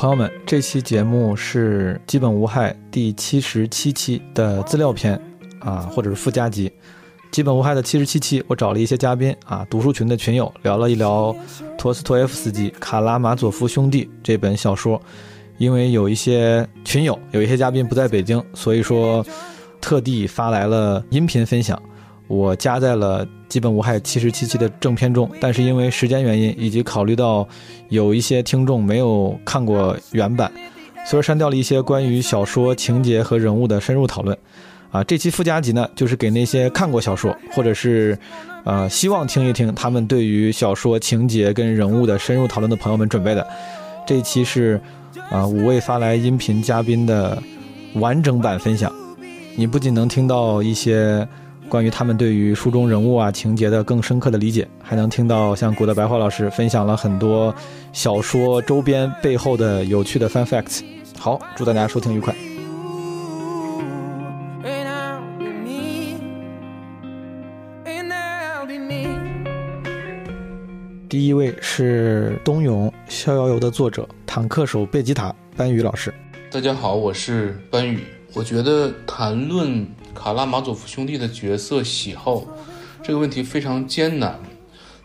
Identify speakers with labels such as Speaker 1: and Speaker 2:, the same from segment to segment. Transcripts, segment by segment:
Speaker 1: 朋友们，这期节目是《基本无害》第七十七期的资料片啊，或者是附加集。《基本无害》的七十七期，我找了一些嘉宾啊，读书群的群友，聊了一聊托斯托耶夫斯基《卡拉马佐夫兄弟》这本小说。因为有一些群友，有一些嘉宾不在北京，所以说特地发来了音频分享，我加在了《基本无害》七十七期的正片中。但是因为时间原因，以及考虑到有一些听众没有看过原版，所以删掉了一些关于小说情节和人物的深入讨论。啊，这期附加集呢，就是给那些看过小说，或者是呃希望听一听他们对于小说情节跟人物的深入讨论的朋友们准备的。这一期是。啊，五位发来音频嘉宾的完整版分享，你不仅能听到一些关于他们对于书中人物啊情节的更深刻的理解，还能听到像古德白话老师分享了很多小说周边背后的有趣的 fun facts。好，祝大家收听愉快。第一位是《冬泳逍遥游》的作者。坦克手贝吉塔，班宇老师，
Speaker 2: 大家好，我是班宇。我觉得谈论卡拉马佐夫兄弟的角色喜好这个问题非常艰难，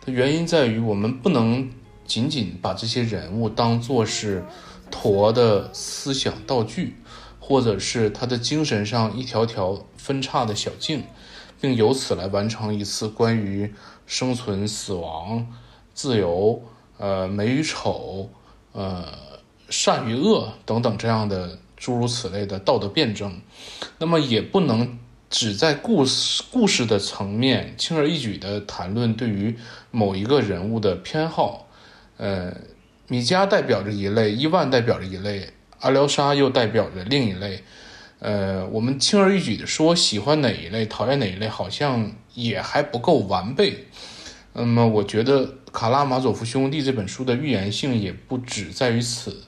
Speaker 2: 的原因在于我们不能仅仅把这些人物当作是陀的思想道具，或者是他的精神上一条条分叉的小径，并由此来完成一次关于生存、死亡、自由、呃美与丑。呃，善与恶等等这样的诸如此类的道德辩证，那么也不能只在故事故事的层面轻而易举地谈论对于某一个人物的偏好。呃，米迦代表着一类，伊万代表着一类，阿廖沙又代表着另一类。呃，我们轻而易举地说喜欢哪一类，讨厌哪一类，好像也还不够完备。那么，我觉得。《卡拉马佐夫兄弟》这本书的预言性也不止在于此，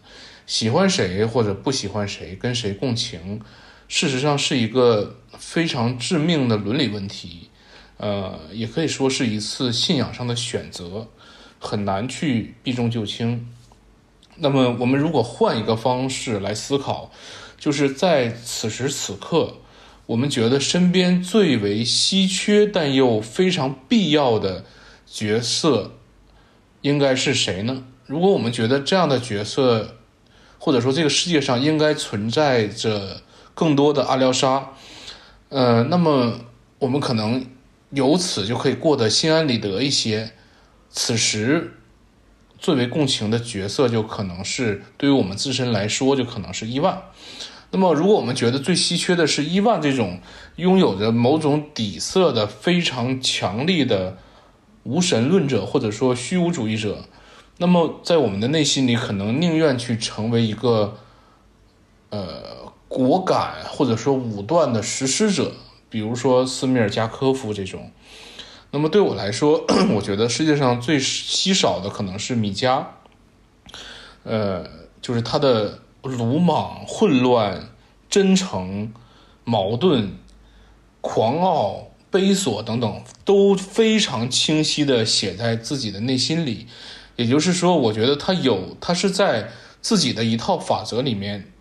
Speaker 2: 喜欢谁或者不喜欢谁，跟谁共情，事实上是一个非常致命的伦理问题，呃，也可以说是一次信仰上的选择，很难去避重就轻。那么，我们如果换一个方式来思考，就是在此时此刻，我们觉得身边最为稀缺但又非常必要的角色。应该是谁呢？如果我们觉得这样的角色，或者说这个世界上应该存在着更多的阿廖沙，呃，那么我们可能由此就可以过得心安理得一些。此时最为共情的角色就可能是对于我们自身来说，就可能是伊万。那么，如果我们觉得最稀缺的是伊万这种拥有着某种底色的非常强力的。无神论者或者说虚无主义者，那么在我们的内心里，可能宁愿去成为一个，呃，果敢或者说武断的实施者，比如说斯米尔加科夫这种。那么对我来说，我觉得世界上最稀少的可能是米迦，呃，就是他的鲁莽、混乱、真诚、矛盾、狂傲。悲索等等都非常清晰的写在自己的内心里，也就是说，我觉得他有他是在自己的一套法则里面，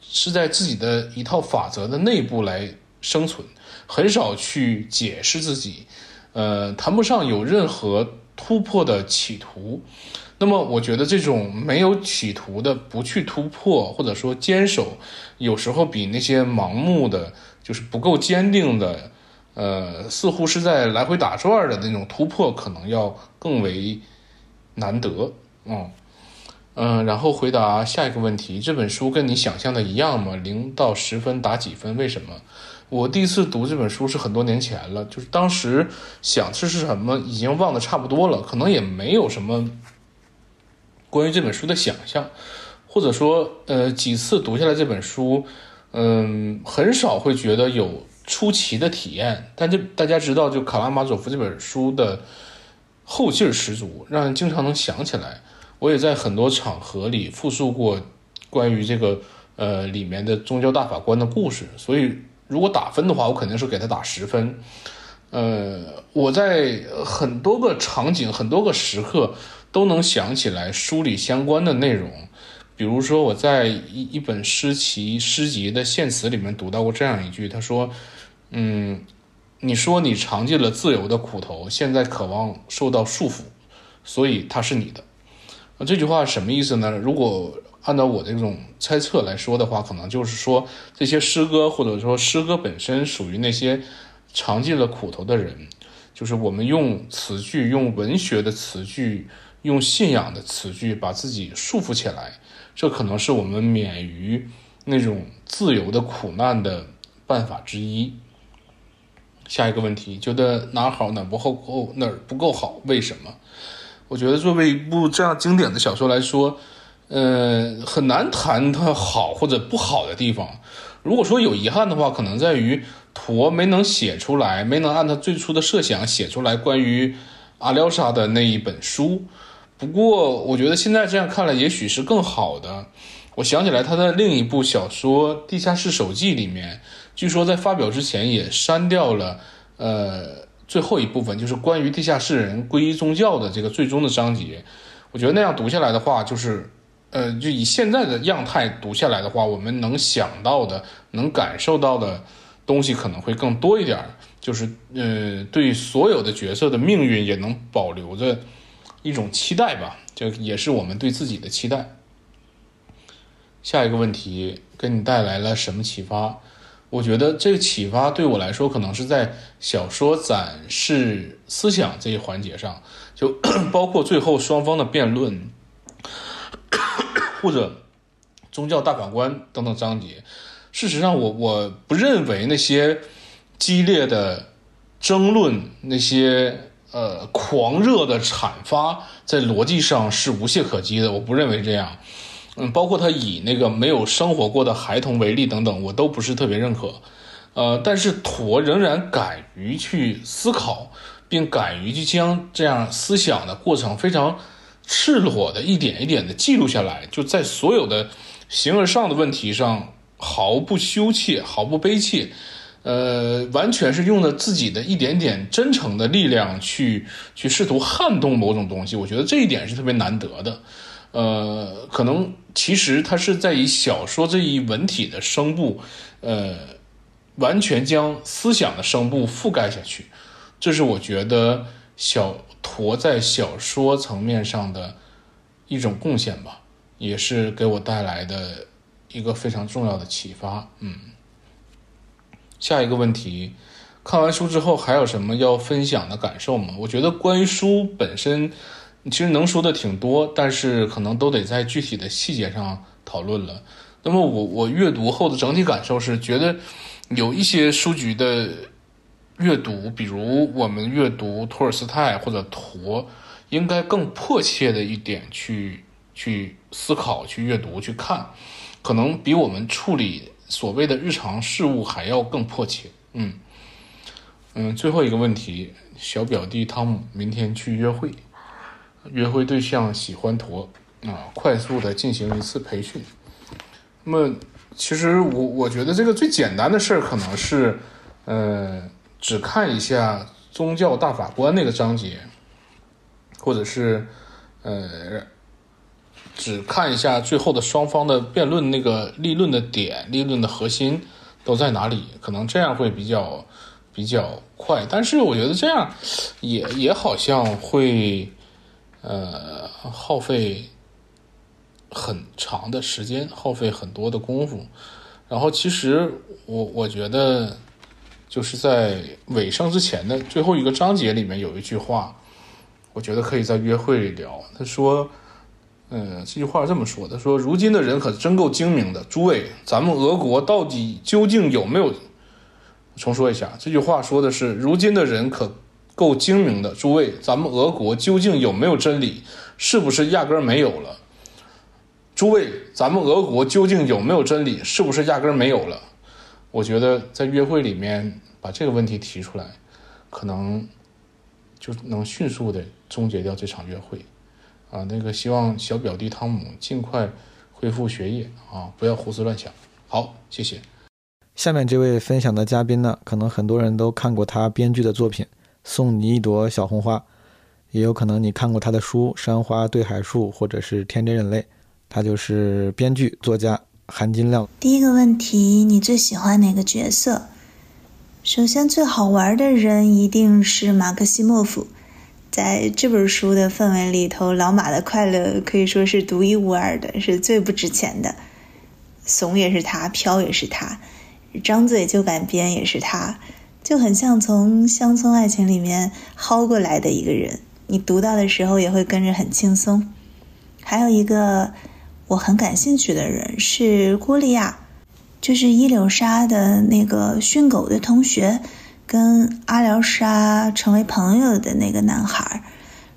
Speaker 2: 是在自己的一套法则的内部来生存，很少去解释自己，呃，谈不上有任何突破的企图。那么，我觉得这种没有企图的不去突破，或者说坚守，有时候比那些盲目的就是不够坚定的。呃，似乎是在来回打转的那种突破，可能要更为难得。嗯嗯，然后回答下一个问题：这本书跟你想象的一样吗？零到十分打几分？为什么？我第一次读这本书是很多年前了，就是当时想这是什么，已经忘得差不多了，可能也没有什么关于这本书的想象，或者说，呃，几次读下来这本书，嗯，很少会觉得有。出奇的体验，但这大家知道，就卡拉马佐夫这本书的后劲儿十足，让人经常能想起来。我也在很多场合里复述过关于这个呃里面的宗教大法官的故事，所以如果打分的话，我肯定是给他打十分。呃，我在很多个场景、很多个时刻都能想起来书里相关的内容，比如说我在一一本诗集诗集的献词里面读到过这样一句，他说：“嗯，你说你尝尽了自由的苦头，现在渴望受到束缚，所以它是你的。”那这句话什么意思呢？如果按照我这种猜测来说的话，可能就是说这些诗歌或者说诗歌本身属于那些尝尽了苦头的人，就是我们用词句、用文学的词句、用信仰的词句把自己束缚起来。这可能是我们免于那种自由的苦难的办法之一。下一个问题，觉得哪好哪不够，哪不够好？为什么？我觉得作为一部这样经典的小说来说，呃，很难谈它好或者不好的地方。如果说有遗憾的话，可能在于陀没能写出来，没能按他最初的设想写出来关于阿廖沙的那一本书。不过，我觉得现在这样看来，也许是更好的。我想起来，他的另一部小说《地下室手记》里面，据说在发表之前也删掉了，呃，最后一部分，就是关于地下室人皈依宗教的这个最终的章节。我觉得那样读下来的话，就是，呃，就以现在的样态读下来的话，我们能想到的、能感受到的东西可能会更多一点。就是，呃，对所有的角色的命运也能保留着。一种期待吧，这也是我们对自己的期待。下一个问题，给你带来了什么启发？我觉得这个启发对我来说，可能是在小说展示思想这一环节上，就 包括最后双方的辩论，或者宗教大法官等等章节。事实上，我我不认为那些激烈的争论那些。呃，狂热的阐发在逻辑上是无懈可击的，我不认为这样。嗯，包括他以那个没有生活过的孩童为例等等，我都不是特别认可。呃，但是陀仍然敢于去思考，并敢于去将这样思想的过程非常赤裸的一点一点的记录下来，就在所有的形而上的问题上毫不羞怯，毫不卑怯。呃，完全是用了自己的一点点真诚的力量去去试图撼动某种东西，我觉得这一点是特别难得的。呃，可能其实他是在以小说这一文体的声部，呃，完全将思想的声部覆盖下去，这是我觉得小驼在小说层面上的一种贡献吧，也是给我带来的一个非常重要的启发。嗯。下一个问题，看完书之后还有什么要分享的感受吗？我觉得关于书本身，其实能说的挺多，但是可能都得在具体的细节上讨论了。那么我我阅读后的整体感受是，觉得有一些书局的阅读，比如我们阅读托尔斯泰或者陀，应该更迫切的一点去去思考、去阅读、去看，可能比我们处理。所谓的日常事务还要更迫切，嗯嗯，最后一个问题，小表弟汤姆明天去约会，约会对象喜欢驼啊，快速的进行一次培训。那么，其实我我觉得这个最简单的事儿可能是，呃，只看一下宗教大法官那个章节，或者是呃。只看一下最后的双方的辩论那个立论的点，立论的核心都在哪里？可能这样会比较比较快，但是我觉得这样也也好像会呃耗费很长的时间，耗费很多的功夫。然后其实我我觉得就是在尾声之前的最后一个章节里面有一句话，我觉得可以在约会里聊。他说。嗯，这句话这么说的：说如今的人可真够精明的，诸位，咱们俄国到底究竟有没有？重说一下，这句话说的是如今的人可够精明的，诸位，咱们俄国究竟有没有真理？是不是压根儿没有了？诸位，咱们俄国究竟有没有真理？是不是压根儿没有了？我觉得在约会里面把这个问题提出来，可能就能迅速的终结掉这场约会。啊，那个希望小表弟汤姆尽快恢复学业啊，不要胡思乱想。好，谢谢。
Speaker 1: 下面这位分享的嘉宾呢，可能很多人都看过他编剧的作品《送你一朵小红花》，也有可能你看过他的书《山花对海树》或者是《天真人类》。他就是编剧作家韩金亮。
Speaker 3: 第一个问题，你最喜欢哪个角色？首先，最好玩的人一定是马克西莫夫。在这本书的氛围里头，老马的快乐可以说是独一无二的，是最不值钱的。怂也是他，飘也是他，张嘴就敢编也是他，就很像从乡村爱情里面薅过来的一个人。你读到的时候也会跟着很轻松。还有一个我很感兴趣的人是郭丽亚，就是伊柳莎的那个训狗的同学。跟阿廖沙成为朋友的那个男孩，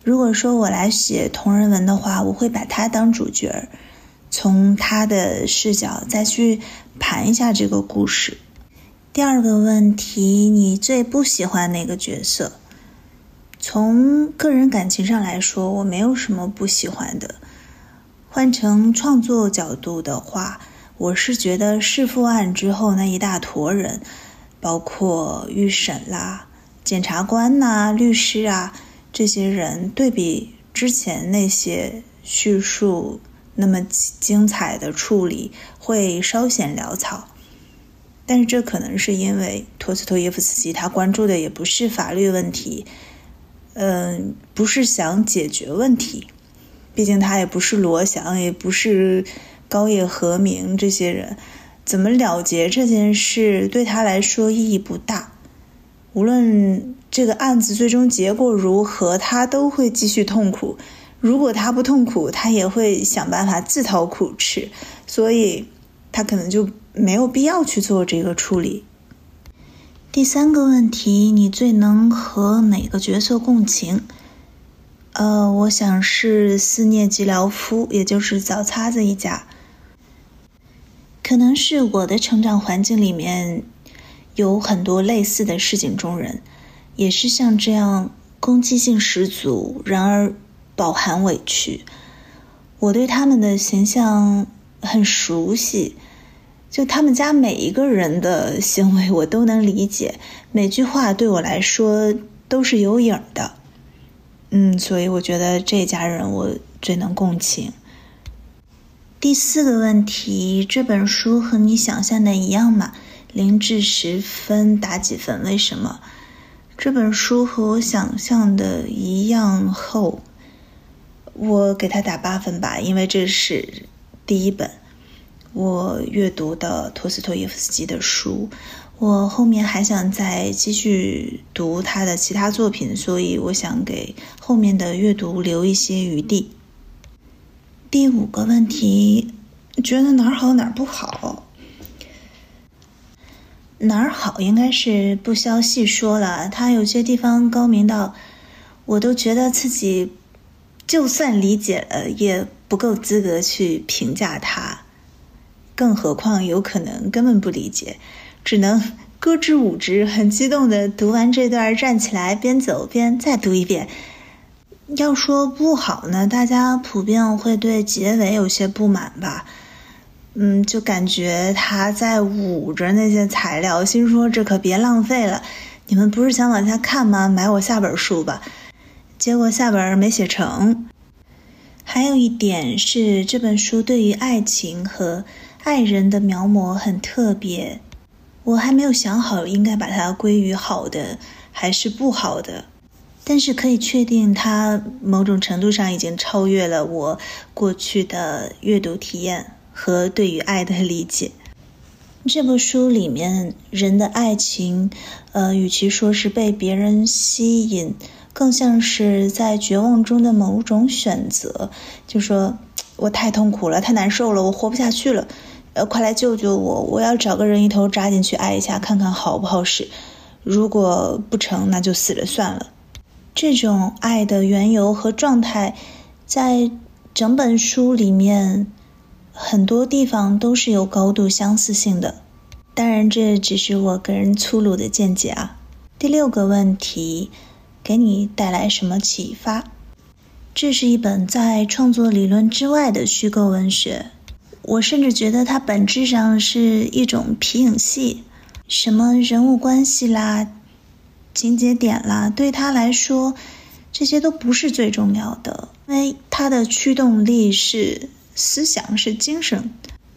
Speaker 3: 如果说我来写同人文的话，我会把他当主角，从他的视角再去盘一下这个故事。第二个问题，你最不喜欢哪个角色？从个人感情上来说，我没有什么不喜欢的。换成创作角度的话，我是觉得弑父案之后那一大坨人。包括预审啦、检察官呐、律师啊，这些人对比之前那些叙述那么精彩的处理，会稍显潦草。但是这可能是因为托斯托耶夫斯基他关注的也不是法律问题，嗯，不是想解决问题，毕竟他也不是罗翔，也不是高野和明这些人。怎么了结这件事对他来说意义不大，无论这个案子最终结果如何，他都会继续痛苦。如果他不痛苦，他也会想办法自讨苦吃，所以他可能就没有必要去做这个处理。第三个问题，你最能和哪个角色共情？呃，我想是斯涅吉辽夫，也就是早擦子一家。可能是我的成长环境里面有很多类似的市井中人，也是像这样攻击性十足，然而饱含委屈。我对他们的形象很熟悉，就他们家每一个人的行为我都能理解，每句话对我来说都是有影的。嗯，所以我觉得这家人我最能共情。第四个问题，这本书和你想象的一样吗？零至十分打几分？为什么？这本书和我想象的一样厚，我给他打八分吧，因为这是第一本我阅读的托斯托耶夫斯基的书，我后面还想再继续读他的其他作品，所以我想给后面的阅读留一些余地。第五个问题，觉得哪儿好哪儿不好？哪儿好应该是不消细说了。他有些地方高明到，我都觉得自己就算理解了，也不够资格去评价他。更何况有可能根本不理解，只能咯吱舞之，很激动的读完这段，站起来边走边再读一遍。要说不好呢，大家普遍会对结尾有些不满吧。嗯，就感觉他在捂着那些材料，心说这可别浪费了。你们不是想往下看吗？买我下本书吧。结果下本没写成。还有一点是，这本书对于爱情和爱人的描摹很特别。我还没有想好应该把它归于好的还是不好的。但是可以确定，它某种程度上已经超越了我过去的阅读体验和对于爱的理解。这部书里面人的爱情，呃，与其说是被别人吸引，更像是在绝望中的某种选择。就说我太痛苦了，太难受了，我活不下去了，呃，快来救救我！我要找个人一头扎进去爱一下，看看好不好使。如果不成，那就死了算了。这种爱的缘由和状态，在整本书里面很多地方都是有高度相似性的。当然，这只是我个人粗鲁的见解啊。第六个问题，给你带来什么启发？这是一本在创作理论之外的虚构文学。我甚至觉得它本质上是一种皮影戏，什么人物关系啦。情节点啦，对他来说，这些都不是最重要的，因为他的驱动力是思想，是精神。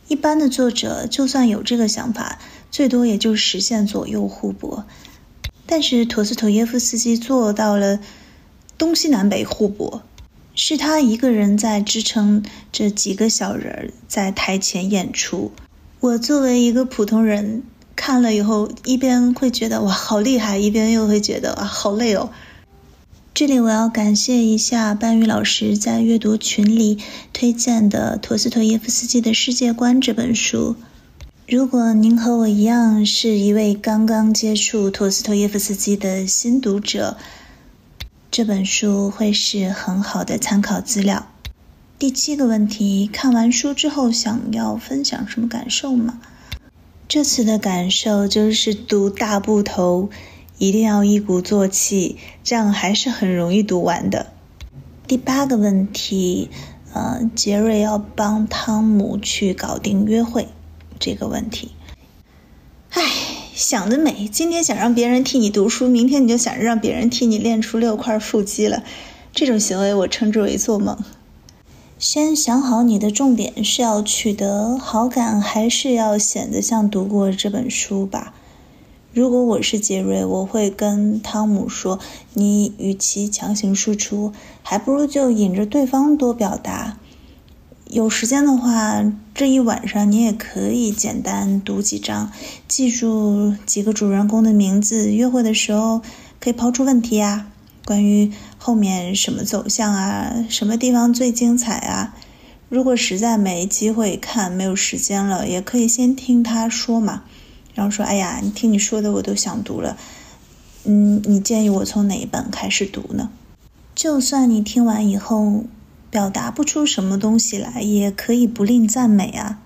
Speaker 3: 一般的作者就算有这个想法，最多也就实现左右互搏。但是陀思妥耶夫斯基做到了东西南北互搏，是他一个人在支撑这几个小人儿在台前演出。我作为一个普通人看了以后，一边会觉得哇好厉害，一边又会觉得啊好累哦。这里我要感谢一下班宇老师在阅读群里推荐的陀思妥耶夫斯基的世界观这本书。如果您和我一样是一位刚刚接触陀思妥耶夫斯基的新读者，这本书会是很好的参考资料。第七个问题：看完书之后想要分享什么感受吗？这次的感受就是读大部头。一定要一鼓作气，这样还是很容易读完的。第八个问题，呃，杰瑞要帮汤姆去搞定约会这个问题。唉，想得美！今天想让别人替你读书，明天你就想着让别人替你练出六块腹肌了，这种行为我称之为做梦。先想好你的重点是要取得好感，还是要显得像读过这本书吧。如果我是杰瑞，我会跟汤姆说：“你与其强行输出，还不如就引着对方多表达。有时间的话，这一晚上你也可以简单读几章，记住几个主人公的名字。约会的时候可以抛出问题啊，关于后面什么走向啊，什么地方最精彩啊。如果实在没机会看，没有时间了，也可以先听他说嘛。”然后说：“哎呀，你听你说的，我都想读了。嗯，你建议我从哪一本开始读呢？就算你听完以后表达不出什么东西来，也可以不吝赞美啊。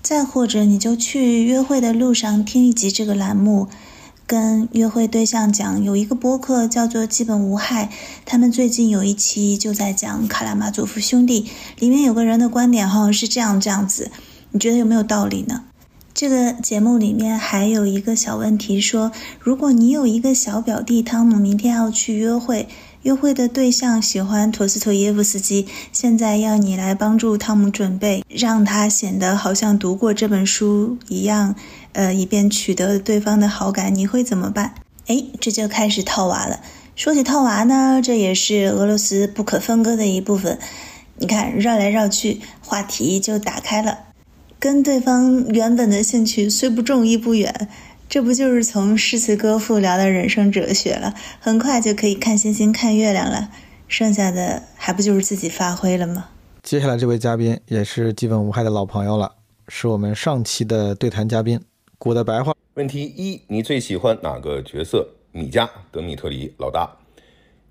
Speaker 3: 再或者，你就去约会的路上听一集这个栏目，跟约会对象讲，有一个播客叫做《基本无害》，他们最近有一期就在讲卡拉马佐夫兄弟，里面有个人的观点哈是这样这样子，你觉得有没有道理呢？”这个节目里面还有一个小问题，说如果你有一个小表弟汤姆，明天要去约会，约会的对象喜欢陀思妥耶夫斯基，现在要你来帮助汤姆准备，让他显得好像读过这本书一样，呃，以便取得对方的好感，你会怎么办？哎，这就开始套娃了。说起套娃呢，这也是俄罗斯不可分割的一部分。你看，绕来绕去，话题就打开了。跟对方原本的兴趣虽不重亦不远，这不就是从诗词歌赋聊到人生哲学了？很快就可以看星星看月亮了，剩下的还不就是自己发挥了吗？
Speaker 1: 接下来这位嘉宾也是基本无害的老朋友了，是我们上期的对谈嘉宾，古的白话。
Speaker 4: 问题一：你最喜欢哪个角色？米迦、德米特里、老大？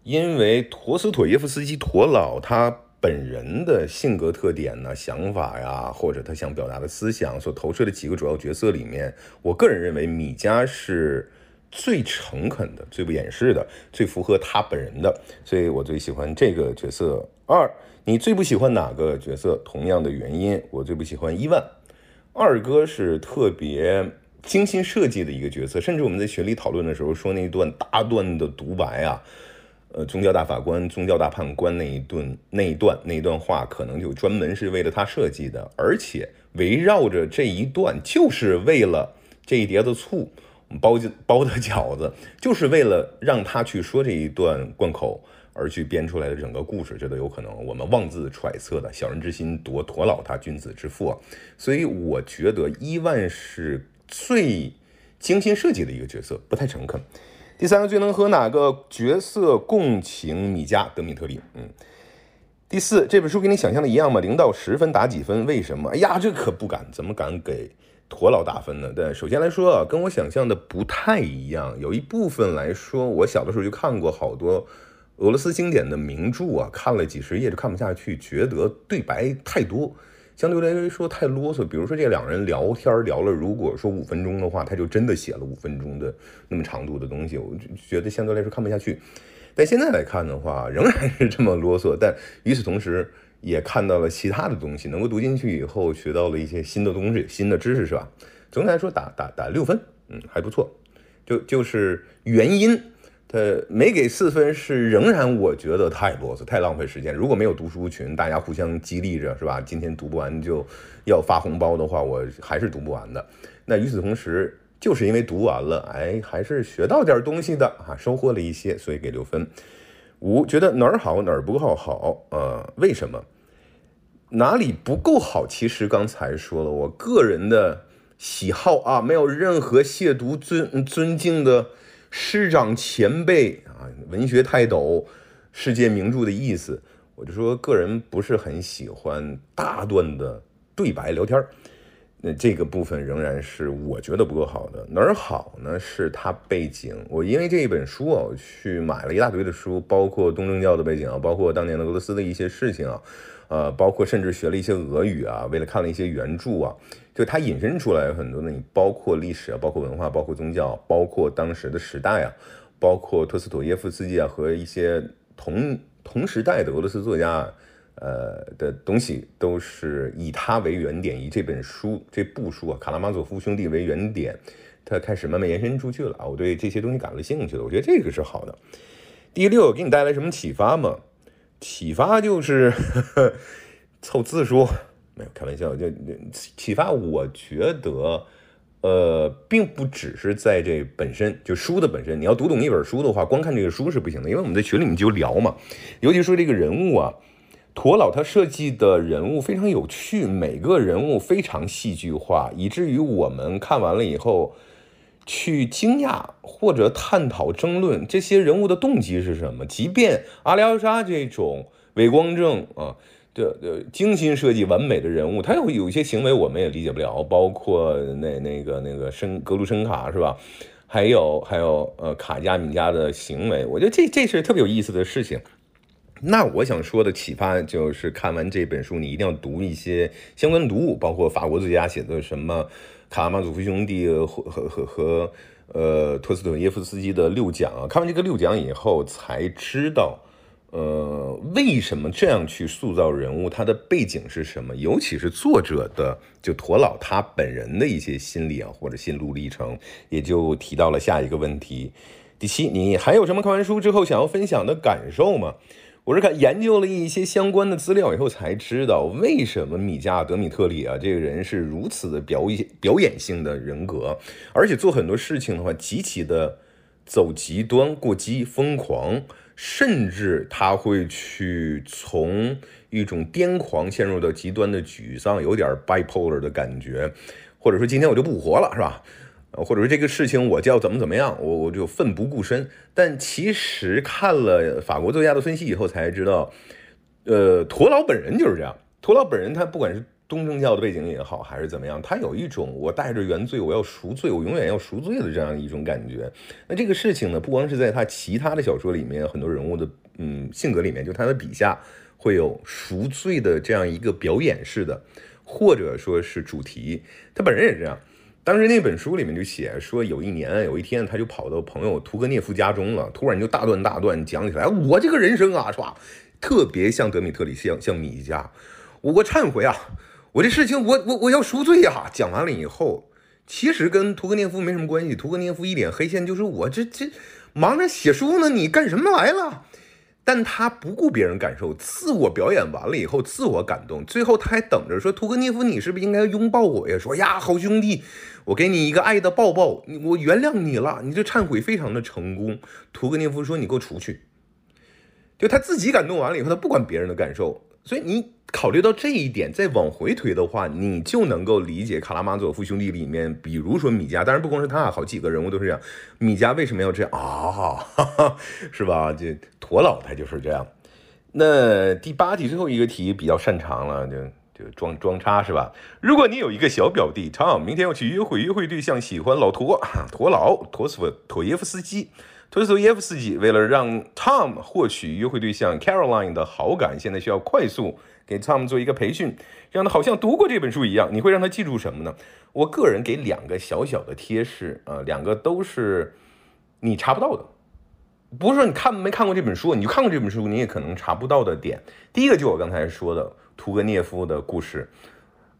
Speaker 4: 因为陀思妥耶夫斯基陀老他。本人的性格特点呢、想法呀，或者他想表达的思想所投射的几个主要角色里面，我个人认为米迦是最诚恳的、最不掩饰的、最符合他本人的，所以我最喜欢这个角色。二，你最不喜欢哪个角色？同样的原因，我最不喜欢伊万。二哥是特别精心设计的一个角色，甚至我们在群里讨论的时候说那段大段的独白啊。呃，宗教大法官、宗教大判官那一顿、那一段、那一段话，可能就专门是为了他设计的，而且围绕着这一段，就是为了这一碟子醋包包的饺子，就是为了让他去说这一段贯口而去编出来的整个故事，这都有可能。我们妄自揣测的，小人之心夺陀老他君子之腹，所以我觉得伊万是最精心设计的一个角色，不太诚恳。第三个最能和哪个角色共情？米迦、德米特里。嗯。第四，这本书跟你想象的一样吗？零到十分打几分？为什么？哎呀，这可不敢，怎么敢给驼老打分呢？但首先来说啊，跟我想象的不太一样。有一部分来说，我小的时候就看过好多俄罗斯经典的名著啊，看了几十页就看不下去，觉得对白太多。相对来说太啰嗦，比如说这两人聊天聊了，如果说五分钟的话，他就真的写了五分钟的那么长度的东西，我就觉得相对来说看不下去。但现在来看的话，仍然是这么啰嗦，但与此同时也看到了其他的东西，能够读进去以后学到了一些新的东西、新的知识，是吧？总体来说打打打六分，嗯，还不错。就就是原因。呃没给四分是仍然我觉得太啰嗦，太浪费时间。如果没有读书群，大家互相激励着，是吧？今天读不完就要发红包的话，我还是读不完的。那与此同时，就是因为读完了，哎，还是学到点东西的啊，收获了一些，所以给六分。五觉得哪儿好哪儿不够好，呃，为什么？哪里不够好？其实刚才说了，我个人的喜好啊，没有任何亵渎尊尊敬的师长前辈啊，文学泰斗、世界名著的意思。我就说，个人不是很喜欢大段的对白聊天儿。那这个部分仍然是我觉得不够好的。哪儿好呢？是它背景。我因为这一本书啊，我去买了一大堆的书，包括东正教的背景啊，包括当年的俄罗斯的一些事情啊，呃，包括甚至学了一些俄语啊，为了看了一些原著啊，就它引申出来有很多的，你包括历史啊，包括文化，包括宗教，包括当时的时代啊，包括托斯妥耶夫斯基啊和一些同同时代的俄罗斯作家。呃的东西都是以他为原点，以这本书这部书啊《卡拉马佐夫兄弟》为原点，他开始慢慢延伸出去了啊！我对这些东西感了兴趣了，我觉得这个是好的。第六，给你带来什么启发吗？启发就是凑字数，没有开玩笑，就启发。我觉得，呃，并不只是在这本身就书的本身，你要读懂一本书的话，光看这个书是不行的，因为我们在群里面就聊嘛，尤其说这个人物啊。陀老他设计的人物非常有趣，每个人物非常戏剧化，以至于我们看完了以后去惊讶或者探讨争论这些人物的动机是什么。即便阿廖沙这种伪光正啊的呃精心设计完美的人物，他有有一些行为我们也理解不了，包括那那个那个申格鲁申卡是吧？还有还有呃卡加米加的行为，我觉得这这是特别有意思的事情。那我想说的启发就是，看完这本书，你一定要读一些相关读物，包括法国作家写的什么《卡拉马佐夫兄弟》和和和和呃托斯托耶夫斯基的六讲啊。看完这个六讲以后，才知道呃为什么这样去塑造人物，他的背景是什么，尤其是作者的就陀老他本人的一些心理啊或者心路历程，也就提到了下一个问题。第七，你还有什么看完书之后想要分享的感受吗？我是看研究了一些相关的资料以后才知道，为什么米加德米特里啊这个人是如此的表演表演性的人格，而且做很多事情的话极其的走极端、过激、疯狂，甚至他会去从一种癫狂陷入到极端的沮丧，有点 bipolar 的感觉，或者说今天我就不活了，是吧？或者说这个事情我就要怎么怎么样，我我就奋不顾身。但其实看了法国作家的分析以后才知道，呃，陀老本人就是这样。陀老本人他不管是东正教的背景也好，还是怎么样，他有一种我带着原罪，我要赎罪，我永远要赎罪的这样一种感觉。那这个事情呢，不光是在他其他的小说里面，很多人物的嗯性格里面，就他的笔下会有赎罪的这样一个表演式的，或者说是主题。他本人也是这样。当时那本书里面就写说，有一年有一天，他就跑到朋友屠格涅夫家中了，突然就大段大段讲起来，我这个人生啊，是吧？特别像德米特里，像像米家，我我忏悔啊，我这事情我我我要赎罪呀。讲完了以后，其实跟屠格涅夫没什么关系，屠格涅夫一脸黑线，就是我这这忙着写书呢，你干什么来了？但他不顾别人感受，自我表演完了以后，自我感动，最后他还等着说：“图格涅夫，你是不是应该拥抱我呀？”说：“呀，好兄弟，我给你一个爱的抱抱，我原谅你了。”你这忏悔非常的成功。图格涅夫说：“你给我出去。”就他自己感动完了以后，他不管别人的感受，所以你。考虑到这一点，再往回推的话，你就能够理解《卡拉马佐夫兄弟》里面，比如说米迦，当然不光是他，好几个人物都是这样。米迦为什么要这样啊？是吧？这驼老他就是这样。那第八题最后一个题比较擅长了，就就装装叉是吧？如果你有一个小表弟 Tom，明天要去约会，约会对象喜欢老 驼，驼老陀斯妥耶夫斯基。托斯托耶夫斯基为了让 Tom 获取约会对象 Caroline 的好感，现在需要快速。给 Tom 做一个培训，让他好像读过这本书一样。你会让他记住什么呢？我个人给两个小小的贴士啊，两个都是你查不到的，不是说你看没看过这本书，你就看过这本书，你也可能查不到的点。第一个就我刚才说的屠格涅夫的故事，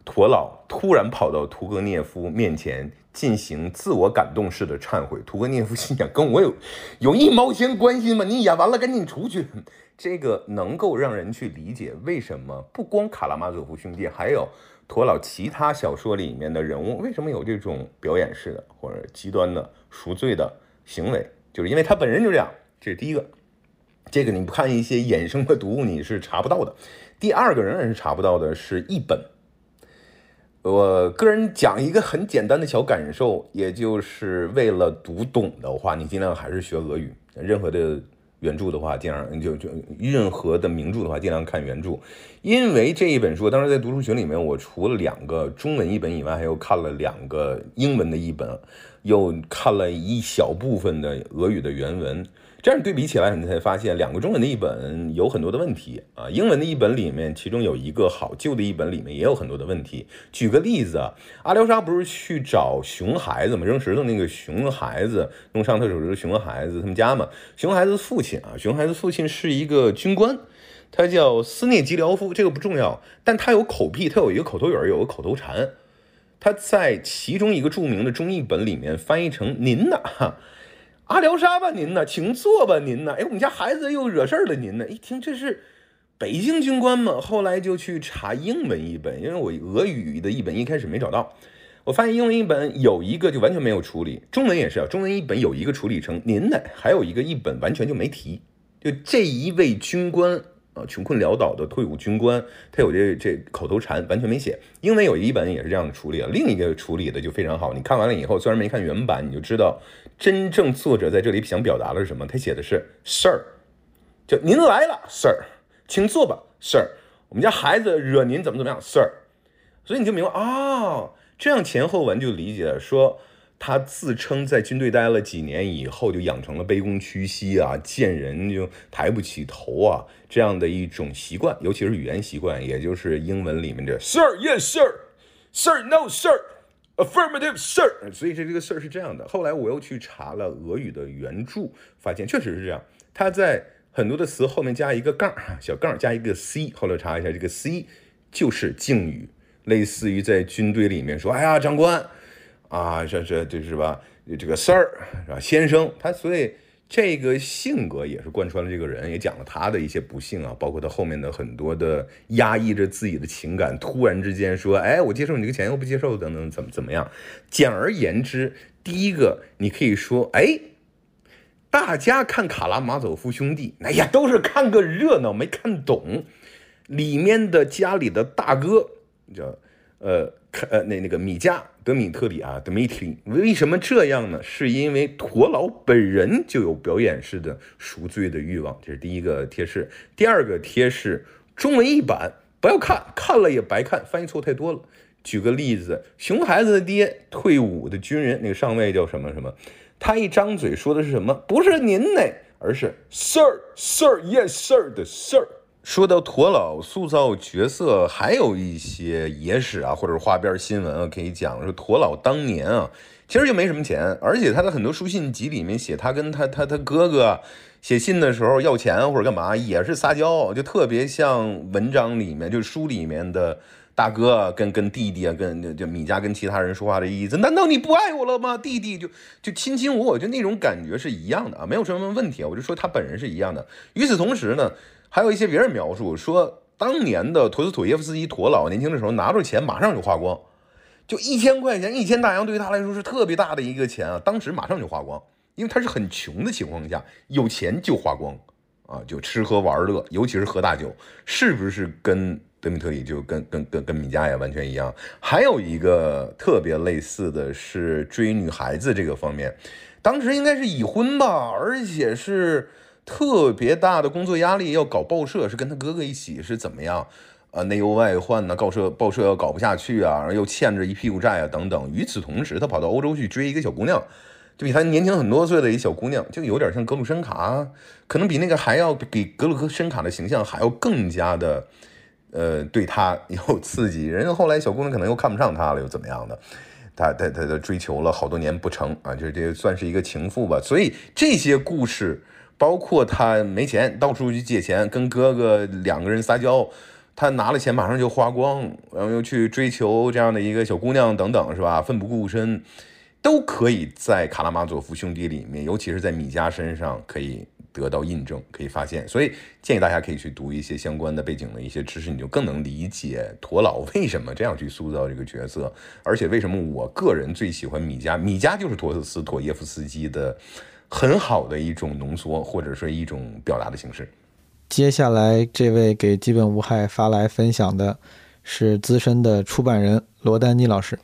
Speaker 4: 陀老突然跑到屠格涅夫面前进行自我感动式的忏悔。屠格涅夫心想：跟我有有一毛钱关系吗？你演完了赶紧出去。这个能够让人去理解为什么不光卡拉马佐夫兄弟，还有陀老其他小说里面的人物为什么有这种表演式的或者极端的赎罪的行为，就是因为他本人就这样。这是第一个，这个你不看一些衍生的读物你是查不到的。第二个仍然是查不到的是译本。我个人讲一个很简单的小感受，也就是为了读懂的话，你尽量还是学俄语。任何的。原著的话，尽量就就任何的名著的话，尽量看原著，因为这一本书当时在读书群里面，我除了两个中文译本以外，还有看了两个英文的译本，又看了一小部分的俄语的原文。这样对比起来，你才发现两个中文的译本有很多的问题啊。英文的译本里面，其中有一个好旧的译本里面也有很多的问题。举个例子，阿廖沙不是去找熊孩子吗？扔石头那个熊孩子，弄伤他手的熊孩子他们家嘛。熊孩子父亲啊，熊孩子父亲是一个军官，他叫斯涅吉廖夫，这个不重要，但他有口癖，他有一个口头语，有个口头禅。他在其中一个著名的中译本里面翻译成“您的哈”。阿廖沙吧，您呢？请坐吧，您呢？哎，我们家孩子又惹事儿了，您呢？一听这是北京军官嘛，后来就去查英文译本，因为我俄语的译本一开始没找到，我发现英文译本有一个就完全没有处理，中文也是啊，中文译本有一个处理成您呢，还有一个译本完全就没提，就这一位军官。啊，穷困潦倒的退伍军官，他有这这口头禅，完全没写。英文有一本也是这样的处理了，另一个处理的就非常好。你看完了以后，虽然没看原版，你就知道真正作者在这里想表达的是什么。他写的是 Sir，就您来了，Sir，请坐吧，Sir。我们家孩子惹您怎么怎么样，Sir。所以你就明白啊，这样前后文就理解了，说。他自称在军队待了几年以后，就养成了卑躬屈膝啊，见人就抬不起头啊，这样的一种习惯，尤其是语言习惯，也就是英文里面的 Sir yes Sir，Sir no Sir, Affirmative, Sir。所以这这个 Sir 是这样的。后来我又去查了俄语的原著，发现确实是这样。他在很多的词后面加一个杠，小杠加一个 C。后来查一下，这个 C 就是敬语，类似于在军队里面说：“哎呀，长官。”啊，这这这是吧？这个 Sir 是吧？先生，他所以这个性格也是贯穿了这个人，也讲了他的一些不幸啊，包括他后面的很多的压抑着自己的情感，突然之间说，哎，我接受你这个钱，又不接受，等等，怎么怎么样？简而言之，第一个，你可以说，哎，大家看《卡拉马佐夫兄弟》，哎呀，都是看个热闹，没看懂里面的家里的大哥叫呃。看呃，那那个米加德米特里啊，Dmitry，为什么这样呢？是因为陀老本人就有表演式的赎罪的欲望，这是第一个贴士。第二个贴士，中文译版不要看，看了也白看，翻译错太多了。举个例子，熊孩子的爹，退伍的军人，那个上尉叫什么什么，他一张嘴说的是什么？不是您呢，而是 Sir，Sir，Yes Sir 的 Sir。说到驼老塑造角色，还有一些野史啊，或者是花边新闻啊，可以讲说驼老当年啊，其实就没什么钱，而且他的很多书信集里面写他跟他他他哥哥写信的时候要钱或者干嘛，也是撒娇，就特别像文章里面就是书里面的大哥跟跟弟弟啊，跟就米家跟其他人说话的意思，难道你不爱我了吗？弟弟就就亲亲我，我就那种感觉是一样的啊，没有什么问题啊，我就说他本人是一样的。与此同时呢。还有一些别人描述说，当年的陀思妥耶夫斯基陀老年轻的时候拿着钱马上就花光，就一千块钱，一千大洋对于他来说是特别大的一个钱啊，当时马上就花光，因为他是很穷的情况下，有钱就花光啊，就吃喝玩乐，尤其是喝大酒，是不是跟德米特里就跟跟跟跟米加也完全一样？还有一个特别类似的是追女孩子这个方面，当时应该是已婚吧，而且是。特别大的工作压力，要搞报社，是跟他哥哥一起，是怎么样？啊，内忧外患呢？报社报社要搞不下去啊，然后又欠着一屁股债啊，等等。与此同时，他跑到欧洲去追一个小姑娘，就比他年轻很多岁的一小姑娘，就有点像格鲁申卡，可能比那个还要比格鲁申卡的形象还要更加的，呃，对他 有刺激。人家后来小姑娘可能又看不上他了，又怎么样的？他他他他追求了好多年不成啊，就这算是一个情妇吧。所以这些故事。包括他没钱，到处去借钱，跟哥哥两个人撒娇，他拿了钱马上就花光，然后又去追求这样的一个小姑娘等等，是吧？奋不顾身，都可以在卡拉马佐夫兄弟里面，尤其是在米迦身上可以得到印证，可以发现。所以建议大家可以去读一些相关的背景的一些知识，你就更能理解陀老为什么这样去塑造这个角色，而且为什么我个人最喜欢米迦。米迦就是陀思妥耶夫斯基的很好的一种浓缩，或者说一种表达的形式。
Speaker 1: 接下来，这位给基本无害发来分享的是资深的出版人罗丹妮老师。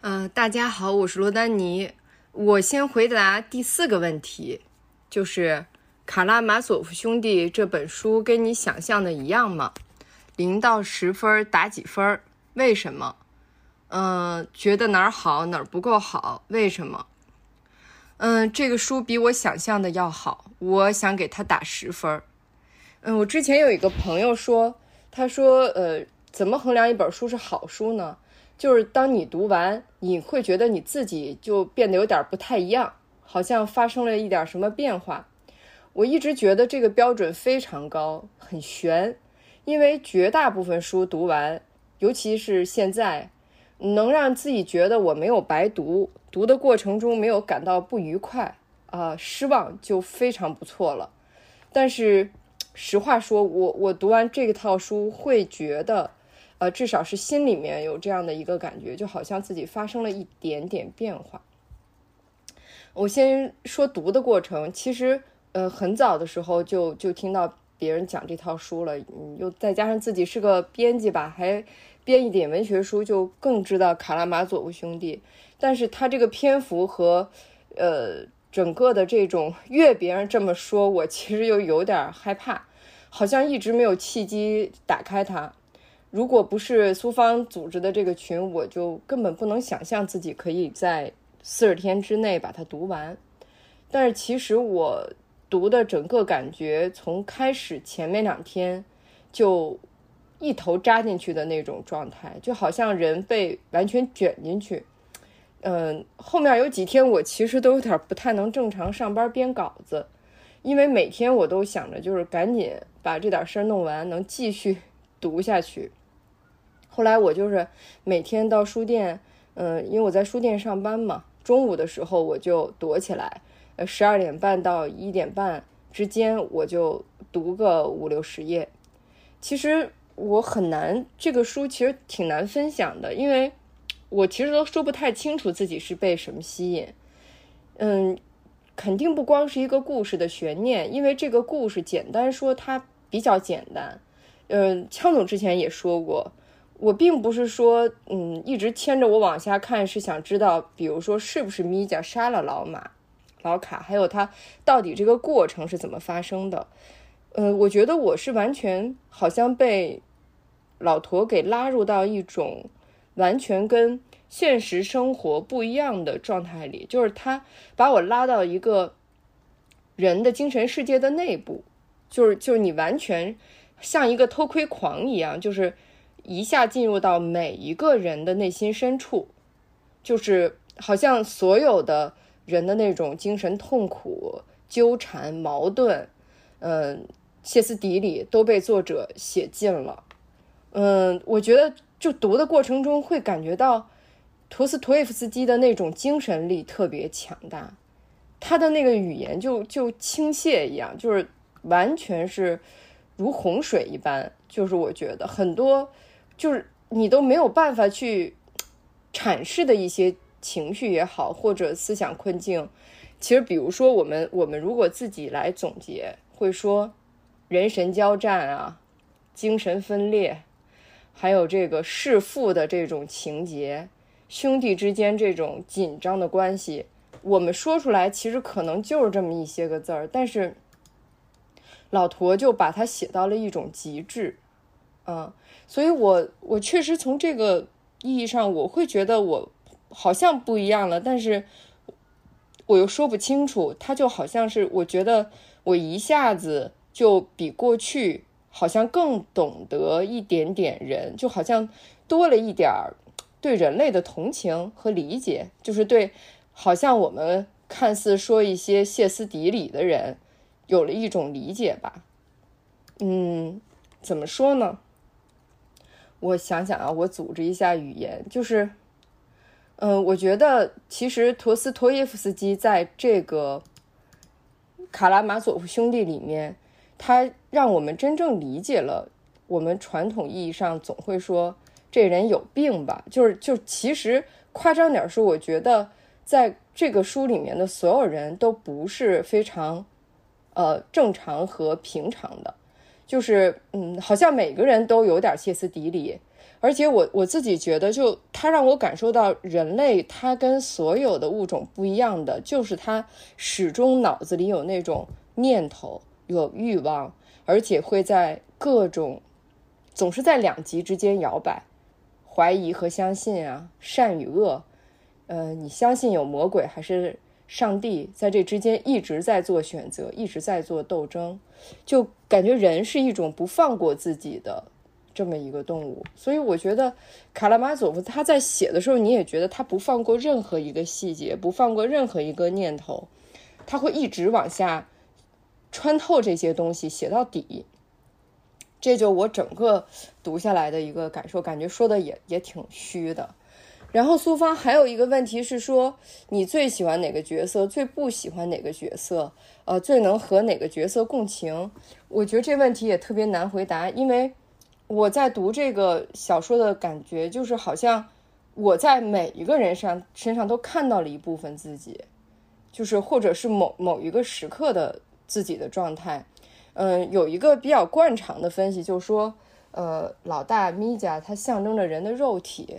Speaker 5: 嗯，大家好，我是罗丹妮。我先回答第四个问题，就是《卡拉马佐夫兄弟》这本书跟你想象的一样吗？零到十分打几分？为什么？嗯，觉得哪儿好，哪儿不够好？为什么？嗯，这个书比我想象的要好，我想给他打十分。嗯，我之前有一个朋友说，他说，呃，怎么衡量一本书是好书呢？就是当你读完，你会觉得你自己就变得有点不太一样，好像发生了一点什么变化。我一直觉得这个标准非常高，很悬，因为绝大部分书读完，尤其是现在，能让自己觉得我没有白读，读的过程中没有感到不愉快啊、失望，就非常不错了。但是。实话说，我我读完这套书会觉得，呃，至少是心里面有这样的一个感觉，就好像自己发生了一点点变化。我先说读的过程，其实，呃，很早的时候就就听到别人讲这套书了，嗯，又再加上自己是个编辑吧，还编一点文学书，就更知道卡拉马佐夫兄弟。但是他这个篇幅和，呃。整个的这种越别人这么说，我其实又有点害怕，好像一直没有契机打开它。如果不是苏芳组织的这个群，我就根本不能想象自己可以在四十天之内把它读完。但是其实我读的整个感觉，从开始前面两天就一头扎进去的那种状态，就好像人被完全卷进去。嗯，后面有几天我其实都有点不太能正常上班编稿子，因为每天我都想着就是赶紧把这点事儿弄完，能继续 读下去。后来我就是每天到书店，嗯，因为我在书店上班嘛，中午的时候我就躲起来，呃，十二点半到一点半之间我就读个五六十页。其实我很难，这个书其实挺难分享的，因为。我其实都说不太清楚自己是被什么吸引，嗯，肯定不光是一个故事的悬念，因为这个故事简单说它比较简单，嗯，枪总之前也说过，我并不是说嗯一直牵着我往下看是想知道，比如说是不是米迦杀了老马、老卡，还有他到底这个过程是怎么发生的，嗯，我觉得我是完全好像被老陀给拉入到一种。完全跟现实生活不一样的状态里，就是他把我拉到一个人的精神世界的内部，就是就是你完全像一个偷窥狂一样，就是一下进入到每一个人的内心深处，就是好像所有的人的那种精神痛苦、纠缠、矛盾，嗯，歇斯底里都被作者写尽了。嗯，我觉得。就读的过程中会感觉到，陀思妥耶夫斯基的那种精神力特别强大，他的那个语言就就倾泻一样，就是完全是如洪水一般。就是我觉得很多，就是你都没有办法去阐释的一些情绪也好，或者思想困境。其实，比如说我们我们如果自己来总结，会说人神交战啊，精神分裂。还有这个弑父的这种情节，兄弟之间这种紧张的关系，我们说出来其实可能就是这么一些个字儿，但是老陀就把它写到了一种极致，嗯，所以我我确实从这个意义上，我会觉得我好像不一样了，但是我又说不清楚，他就好像是我觉得我一下子就比过去。好像更懂得一点点人，就好像多了一点儿对人类的同情和理解，就是对，好像我们看似说一些歇斯底里的人，有了一种理解吧。嗯，怎么说呢？我想想啊，我组织一下语言，就是，嗯，我觉得其实陀思妥耶夫斯基在这个卡拉马佐夫兄弟里面，他让我们真正理解了我们传统意义上总会说这人有病吧，就是就其实夸张点说，我觉得在这个书里面的所有人都不是非常呃正常和平常的。就是，嗯，好像每个人都有点歇斯底里，而且我我自己觉得，就他让我感受到人类他跟所有的物种不一样的，就是他始终脑子里有那种念头，有欲望，而且会在各种总是在两极之间摇摆，怀疑和相信啊，善与恶，呃，你相信有魔鬼还是？上帝在这之间一直在做选择，一直在做斗争，就感觉人是一种不放过自己的这么一个动物。所以我觉得卡拉马佐夫他在写的时候，你也觉得他不放过任何一个细节，不放过任何一个念头，他会一直往下穿透这些东西，写到底。这就我整个读下来的一个感受，感觉说的也也挺虚的。然后苏芳还有一个问题是说，你最喜欢哪个角色，最不喜欢哪个角色？呃，最能和哪个角色共情？我觉得这问题也特别难回答，因为我在读这个小说的感觉就是好像我在每一个人上身上都看到了一部分自己，就是或者是某某一个时刻的自己的状态。嗯，有一个比较惯常的分析，就是说，呃，老大米迦他象征着人的肉体。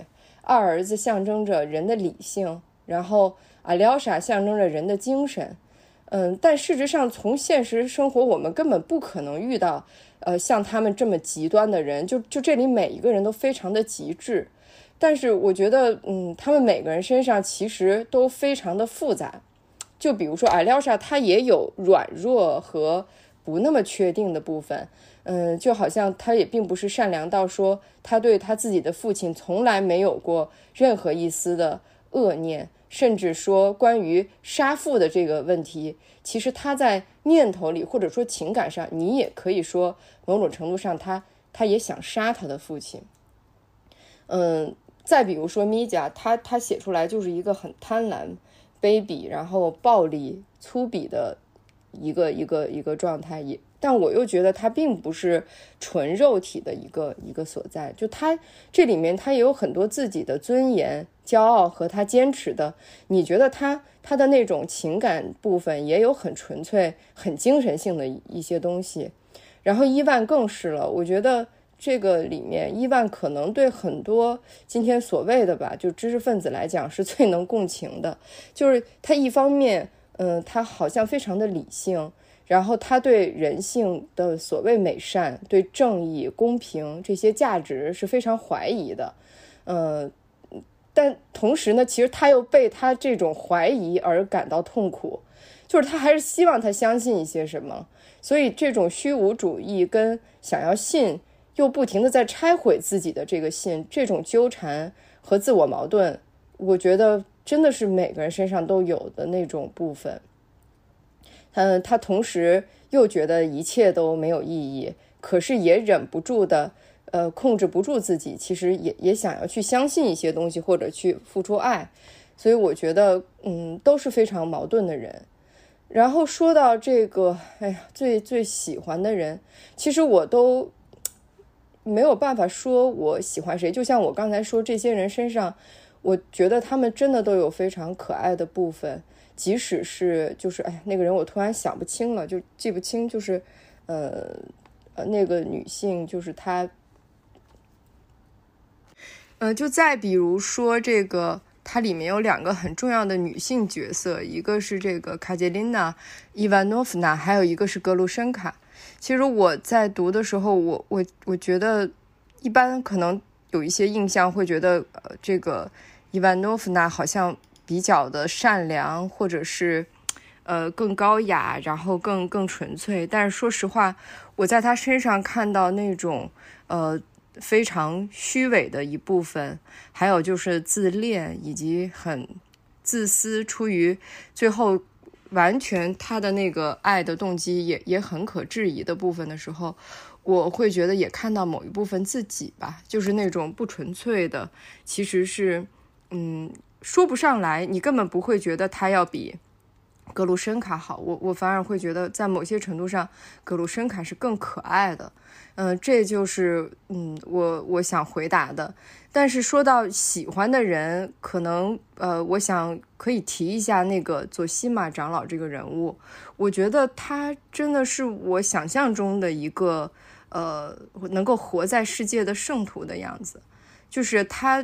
Speaker 5: 二儿子象征着人的理性，然后阿廖沙象征着人的精神，嗯，但事实上从现实生活我们根本不可能遇到，呃，像他们这么极端的人，就就这里每一个人都非常的极致，但是我觉得，嗯，他们每个人身上其实都非常的复杂，就比如说阿廖沙，他也有软弱和不那么确定的部分。嗯，就好像他也并不是善良到说他对他自己的父亲从来没有过任何一丝的恶念，甚至说关于杀父的这个问题，其实他在念头里或者说情感上，你也可以说某种程度上他他也想杀他的父亲。嗯，再比如说米迦，他他写出来就是一个很贪婪、卑鄙，然后暴力、粗鄙的一个一个一个状态也。但我又觉得他并不是纯肉体的一个一个所在，就他这里面他也有很多自己的尊严、骄傲和他坚持的。你觉得他他的那种情感部分也有很纯粹、很精神性的一些东西。然后伊万更是了，我觉得这个里面伊万可能对很多今天所谓的吧，就知识分子来讲是最能共情的，就是他一方面，嗯，他好像非常的理性。然后他对人性的所谓美善、对正义、公平这些价值是非常怀疑的，呃，但同时呢，其实他又被他这种怀疑而感到痛苦，就是他还是希望他相信一些什么，所以这种虚无主义跟想要信又不停的在拆毁自己的这个信，这种纠缠和自我矛盾，我觉得真的是每个人身上都有的那种部分。嗯，他同时又觉得一切都没有意义，可是也忍不住的，呃，控制不住自己，其实也也想要去相信一些东西，或者去付出爱，所以我觉得，嗯，都是非常矛盾的人。然后说到这个，哎呀，最最喜欢的人，其实我都没有办法说我喜欢谁。就像我刚才说，这些人身上，我觉得他们真的都有非常可爱的部分。即使是就是哎，那个人我突然想不清了，就记不清，就是，呃呃，那个女性就是她，呃，就再比如说这个，它里面有两个很重要的女性角色，一个是这个卡捷琳娜·伊万诺夫娜，还有一个是格鲁申卡。其实我在读的时候，我我我觉得一般可能有一些印象会觉得，呃，这个伊万诺夫娜好像。比较的善良，或者是，呃，更高雅，然后更更纯粹。但是说实话，我在他身上看到那种，呃，非常虚伪的一部分，还有就是自恋以及很自私，出于最后完全他的那个爱的动机也也很可质疑的部分的时候，我会觉得也看到某一部分自己吧，就是那种不纯粹的，其实是，嗯，说不上来，你根本不会觉得他要比格鲁申卡好，我我反而会觉得在某些程度上，格鲁申卡是更可爱的，嗯，这就是嗯我我想回答的。但是说到喜欢的人，可能呃，我想可以提一下那个佐西玛长老这个人物，我觉得他真的是我想象中的一个。呃，能够活在世界的圣徒的样子，就是他，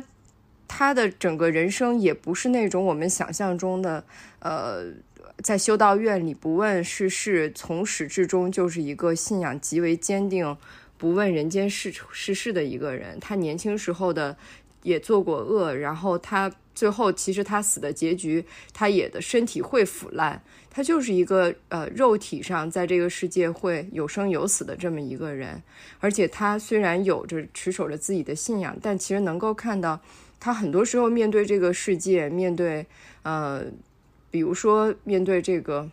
Speaker 5: 他的整个人生也不是那种我们想象中的，呃，在修道院里不问世事，从始至终就是一个信仰极为坚定、不问人间世世事的一个人。他年轻时候的也做过恶，然后他最后其实他死的结局，他也的身体会腐烂。他就是一个呃，肉体上在这个世界会有生有死的这么一个人，而且他虽然有着持守着自己的信仰，但其实能够看到，他很多时候面对这个世界，面对呃，比如说面对这个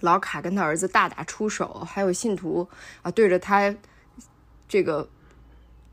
Speaker 5: 老卡跟他儿子大打出手，还有信徒啊对着他这个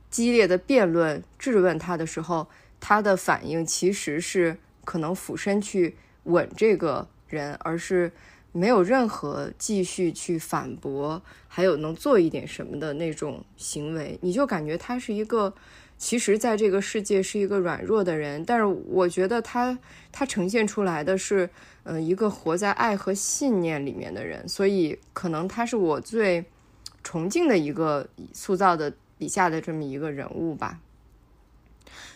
Speaker 5: 激烈的辩论质问他的时候，他的反应其实是可能俯身去吻这个。人，而是没有任何继续去反驳，还有能做一点什么的那种行为，你就感觉他是一个，其实在这个世界是一个软弱的人，但是我觉得他他呈现出来的是，嗯，一个活在爱和信念里面的人，所以可能他是我最崇敬的一个塑造的笔下的这么一个人物吧。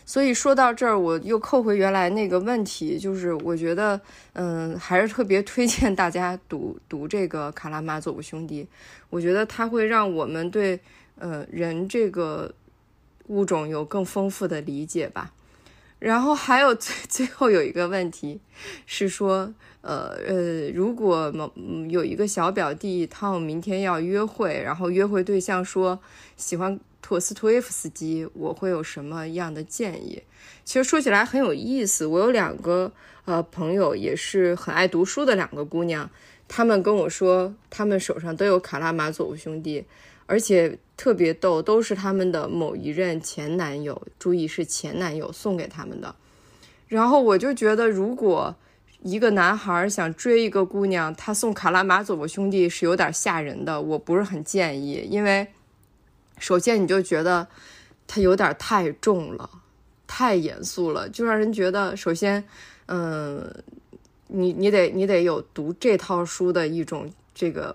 Speaker 5: 所以说到这儿，我又扣回原来那个问题，就是我觉得，嗯，还是特别推荐大家读读这个《卡拉马佐夫兄弟》，我觉得他会让我们对，呃，人这个物种有更丰富的理解吧。然后还有最 最后有一个问题是说，呃呃，如果某有一个小表弟，他明天要约会，然后约会对象说喜欢。托斯托耶夫斯基，我会有什么样的建议？其实说起来很有意思。我有两个呃朋友，也是很爱读书的两个姑娘，她们跟我说，她们手上都有《卡拉马佐夫兄弟》，而且特别逗，都是他们的某一任前男友，注意是前男友送给他们的。然后我就觉得，如果一个男孩想追一个姑娘，他送《卡拉马佐夫兄弟》是有点吓人的，我不是很建议，因为。首先，你就觉得他有点太重了，太严肃了，就让人觉得，首先，嗯，你你得你得有读这套书的一种这个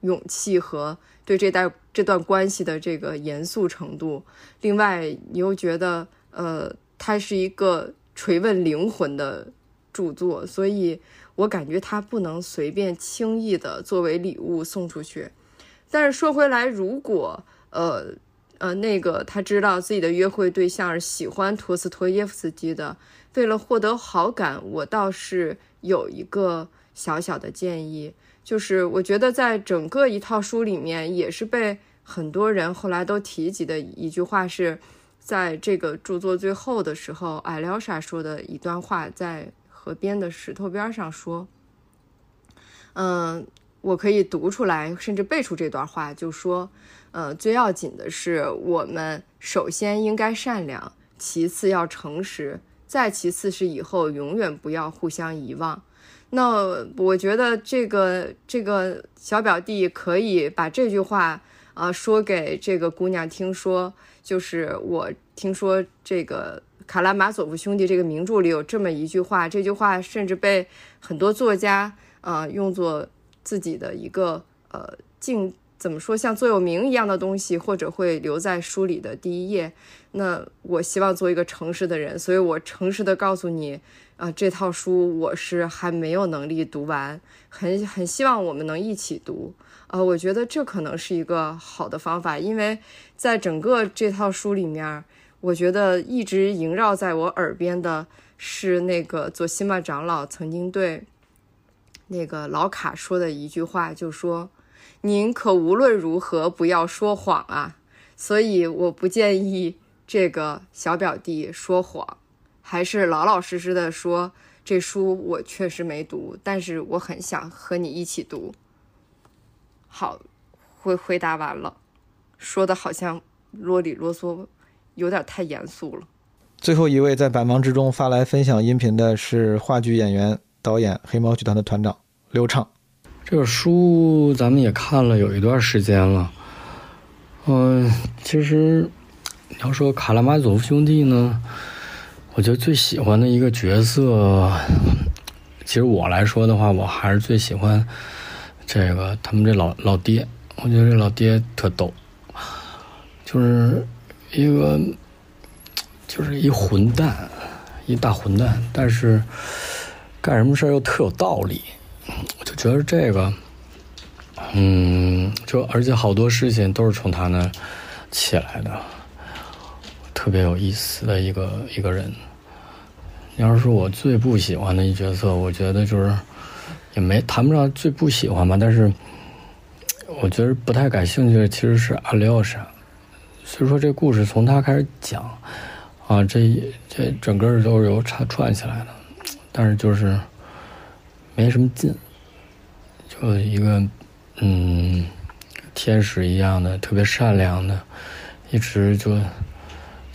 Speaker 5: 勇气和对这段这段关系的这个严肃程度。另外，你又觉得，呃，它是一个垂问灵魂的著作，所以我感觉它不能随便轻易的作为礼物送出去。但是说回来，如果呃呃，那个他知道自己的约会对象是喜欢托斯托耶夫斯基的，为了获得好感，我倒是有一个小小的建议，就是我觉得在整个一套书里面，也是被很多人后来都提及的一句话，是在这个著作最后的时候，艾廖莎说的一段话，在河边的石头边上说，嗯，我可以读出来，甚至背出这段话，就说。呃，最要紧的是，我们首先应该善良，其次要诚实，再其次是以后永远不要互相遗忘。那我觉得这个这个小表弟可以把这句话啊说给这个姑娘听，说就是我听说这个《卡拉马佐夫兄弟》这个名著里有这么一句话，这句话甚至被很多作家啊用作自己的一个呃敬。怎么说，像座右铭一样的东西，或者会留在书里的第一页。那我希望做一个诚实的人，所以我诚实的告诉你，啊，这套书我是还没有能力读完，很很希望我们能一起读。啊，我觉得这可能是一个好的方法，因为在整个这套书里面，我觉得一直萦绕在我耳边的是那个佐西玛长老曾经对那个老卡说的一句话，就说。您可无论如何不要说谎啊！所以我不建议这个小表弟说谎，还是老老实实的说，这书我确实没读，但是我很想和你一起读。好，回回答完了。说的好像啰里啰嗦，有点太严肃了。
Speaker 1: 最后一位在百忙之中发来分享音频的是话剧演员、导演、黑猫剧团的团长刘畅。
Speaker 6: 这个书咱们也看了有一段时间了。嗯，其实你要说卡拉马佐夫兄弟呢，我觉得最喜欢的一个角色，其实我来说的话，我还是最喜欢这个他们这老老爹。我觉得这老爹特逗，就是一个就是一混蛋，一大混蛋，但是干什么事又特有道理。我就觉得这个。嗯，就而且好多事情都是从他那起来的，特别有意思的一个一个人。要是说我最不喜欢的一角色，我觉得就是也没谈不上最不喜欢吧，但是我觉得不太感兴趣的其实是阿里奥莎。所以说这故事从他开始讲啊，这这整个都是由他串起来的，但是就是没什么劲，就一个。嗯，天使一样的，特别善良的，一直就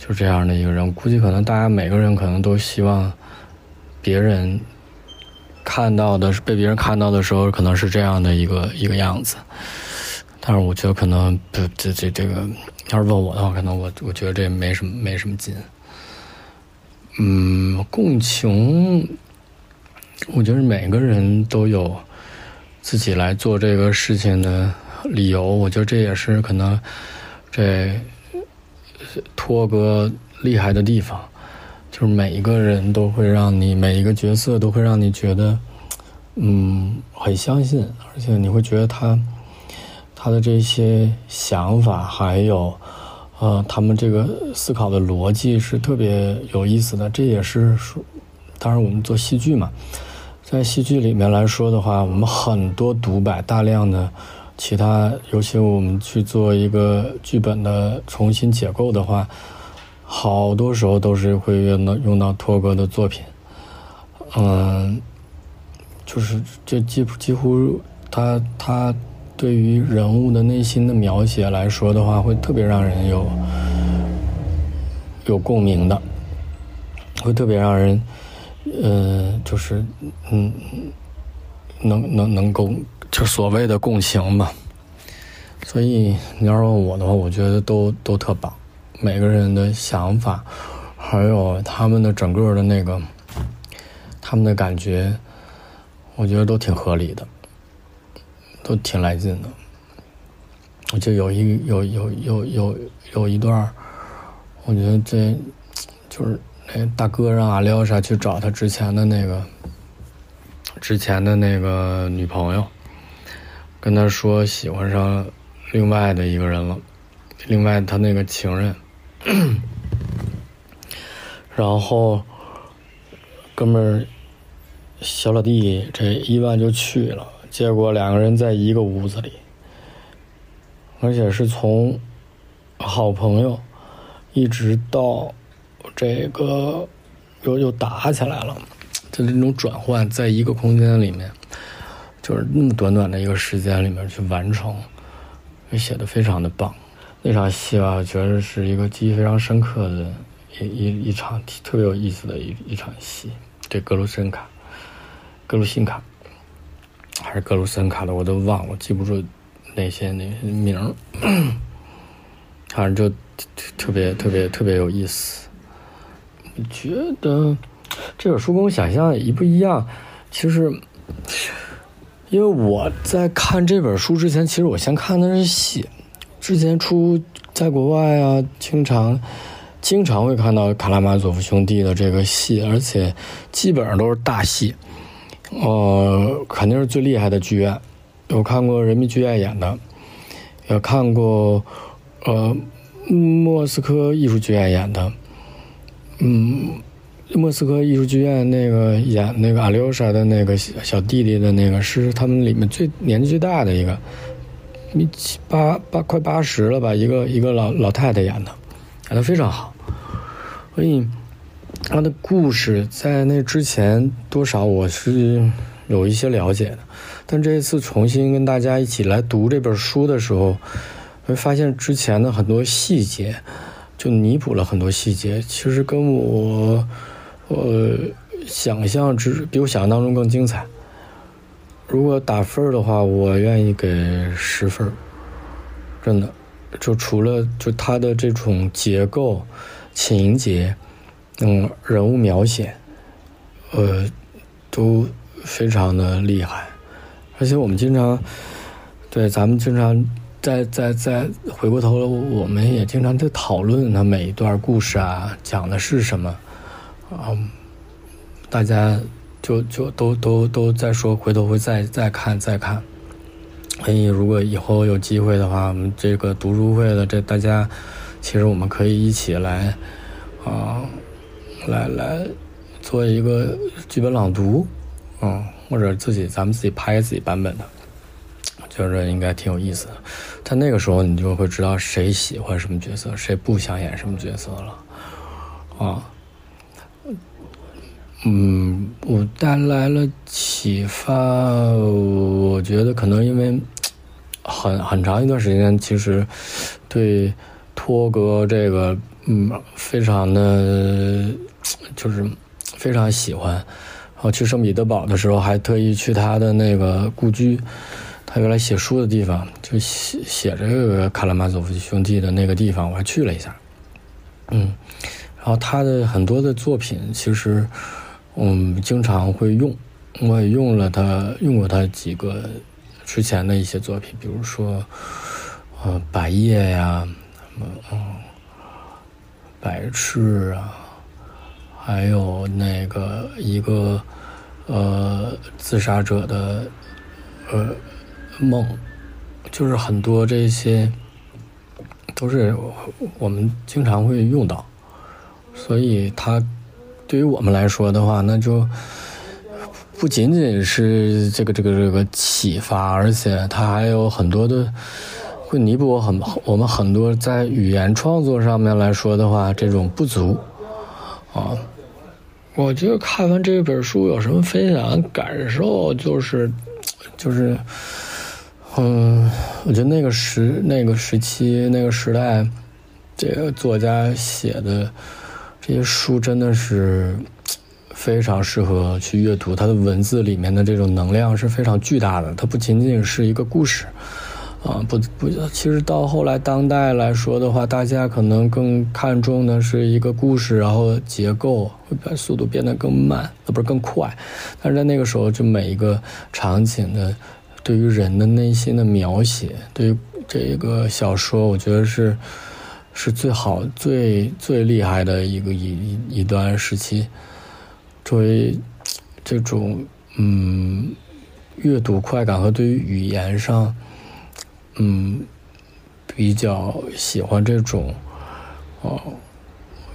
Speaker 6: 就这样的一个人。估计可能大家每个人可能都希望别人看到的是被别人看到的时候，可能是这样的一个一个样子。但是我觉得可能这这这个，要是问我的话，可能我我觉得这没什么没什么劲。嗯，共情，我觉得每个人都有。自己来做这个事情的理由，我觉得这也是可能这托哥厉害的地方，就是每一个人都会让你每一个角色都会让你觉得，嗯，很相信，而且你会觉得他他的这些想法还有呃他们这个思考的逻辑是特别有意思的。这也是说，当然我们做戏剧嘛。在戏剧里面来说的话，我们很多独白，大量的其他，尤其我们去做一个剧本的重新解构的话，好多时候都是会用到用到托哥的作品。嗯，就是这几几乎他他对于人物的内心的描写来说的话，会特别让人有有共鸣的，会特别让人。呃，就是，嗯，能能能够，就所谓的共情吧。所以你要问我的话，我觉得都都特棒。每个人的想法，还有他们的整个的那个，他们的感觉，我觉得都挺合理的，都挺来劲的。我就有一有有有有有一段，我觉得这就是。那，大哥让阿廖沙去找他之前的那个，之前的那个女朋友，跟他说喜欢上另外的一个人了，另外他那个情人，然后哥们儿小老弟这一万就去了，结果两个人在一个屋子里，而且是从好朋友一直到。这个又又打起来了，就那种转换，在一个空间里面，就是那么短短的一个时间里面去完成，写的非常的棒。那场戏吧，我觉得是一个记忆非常深刻的一一一场特别有意思的一一场戏。这格鲁申卡，格鲁辛卡，还是格鲁森卡的，我都忘了，记不住那些那些名儿，反正就特别特别特别有意思。我觉得这本书跟我想象一不一样。其实，因为我在看这本书之前，其实我先看的是戏。之前出在国外啊，经常经常会看到卡拉马佐夫兄弟的这个戏，而且基本上都是大戏。呃，肯定是最厉害的剧院。有看过人民剧院演的，也看过呃莫斯科艺术剧院演的。嗯，莫斯科艺术剧院那个演那个阿廖沙的那个小弟弟的那个是他们里面最年纪最大的一个，七八八快八十了吧，一个一个老老太太演的，演的非常好。所以他的故事在那之前多少我是有一些了解的，但这一次重新跟大家一起来读这本书的时候，会发现之前的很多细节，就弥补了很多细节，其实跟我我想象之比我想象当中更精彩。如果打分的话，我愿意给十分真的，就除了就它的这种结构、情节，嗯，人物描写，呃，都非常的厉害。而且我们经常，对咱们经常在在在回过头，我们也经常在讨论它每一段故事啊，讲的是什么啊，大家就就都都都在说，回头会再再看再看。所以如果以后有机会的话，我们这个读书会的这大家，其实我们可以一起来啊，来来做一个剧本朗读，嗯。或者自己咱们自己拍自己版本的，我觉得应该挺有意思的。在那个时候，你就会知道谁喜欢什么角色，谁不想演什么角色了。啊，嗯我带来了启发。我觉得可能因为 很很长一段时间，其实对托哥这个嗯，非常的 就是 非常喜欢。然后去圣彼得堡的时候，还特意去他的那个故居，他原来写书的地方，就写写这个卡拉马佐夫兄弟的那个地方，我还去了一下。嗯，然后他的很多的作品，其实嗯经常会用，我也用了他用过他几个之前的一些作品，比如说呃百叶呀，什么嗯白痴啊。还有那个一个，呃，自杀者的，呃，梦，就是很多这些，都是我们经常会用到，所以它对于我们来说的话，那就不仅仅是这个这个这个启发，而且它还有很多的会弥补我很我们很多在语言创作上面来说的话这种不足，啊。我觉得看完这本书有什么分享感受？就是，就是，嗯，我觉得那个时那个时期那个时代，这个作家写的这些书真的是非常适合去阅读。它的文字里面的这种能量是非常巨大的，它不仅仅是一个故事。啊，不不，其实到后来当代来说的话，大家可能更看重的是一个故事，然后结构会把速度变得更慢，呃，不是更快。但是在那个时候，就每一个场景的对于人的内心的描写，对于这个小说，我觉得是是最好、最最厉害的一个一一段时期。作为这种嗯阅读快感和对于语言上。嗯，比较喜欢这种哦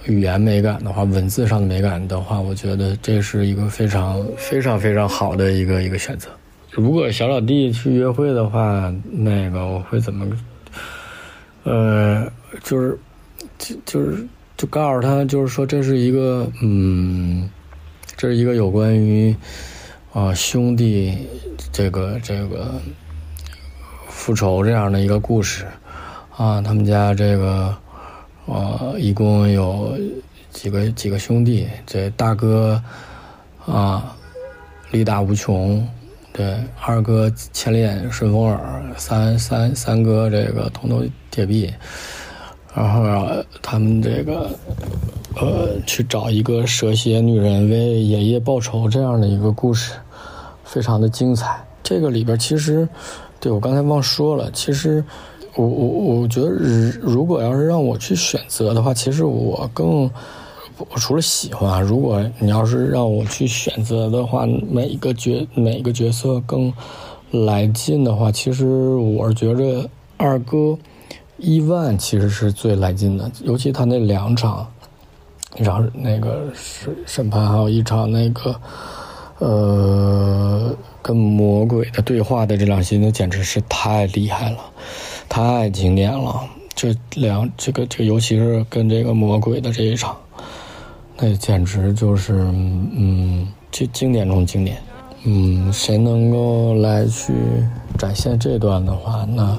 Speaker 6: 语言美感的话，文字上的美感的话，我觉得这是一个非常非常非常好的一个一个选择。如果小老弟去约会的话，那个我会怎么？呃，就是就就是就告诉他，就是说这是一个嗯，这是一个有关于啊兄弟这个这个。复仇这样的一个故事，啊，他们家这个，呃，一共有几个几个兄弟，这大哥，啊，力大无穷，对，二哥千里眼顺风耳，三三三哥这个通头铁臂，然后他们这个，呃，去找一个蛇蝎女人为爷爷报仇这样的一个故事，非常的精彩。这个里边其实。对，我刚才忘说了，其实，我我我觉得，如果要是让我去选择的话，其实我更，我除了喜欢，如果你要是让我去选择的话，每一个角每一个角色更来劲的话，其实我是觉着二哥伊万其实是最来劲的，尤其他那两场，一场那个审审判，还有一场那个，呃。跟魔鬼的对话的这两戏，那简直是太厉害了，太经典了。这两这个这个，尤其是跟这个魔鬼的这一场，那简直就是嗯，这经典中经典。嗯，谁能够来去展现这段的话，那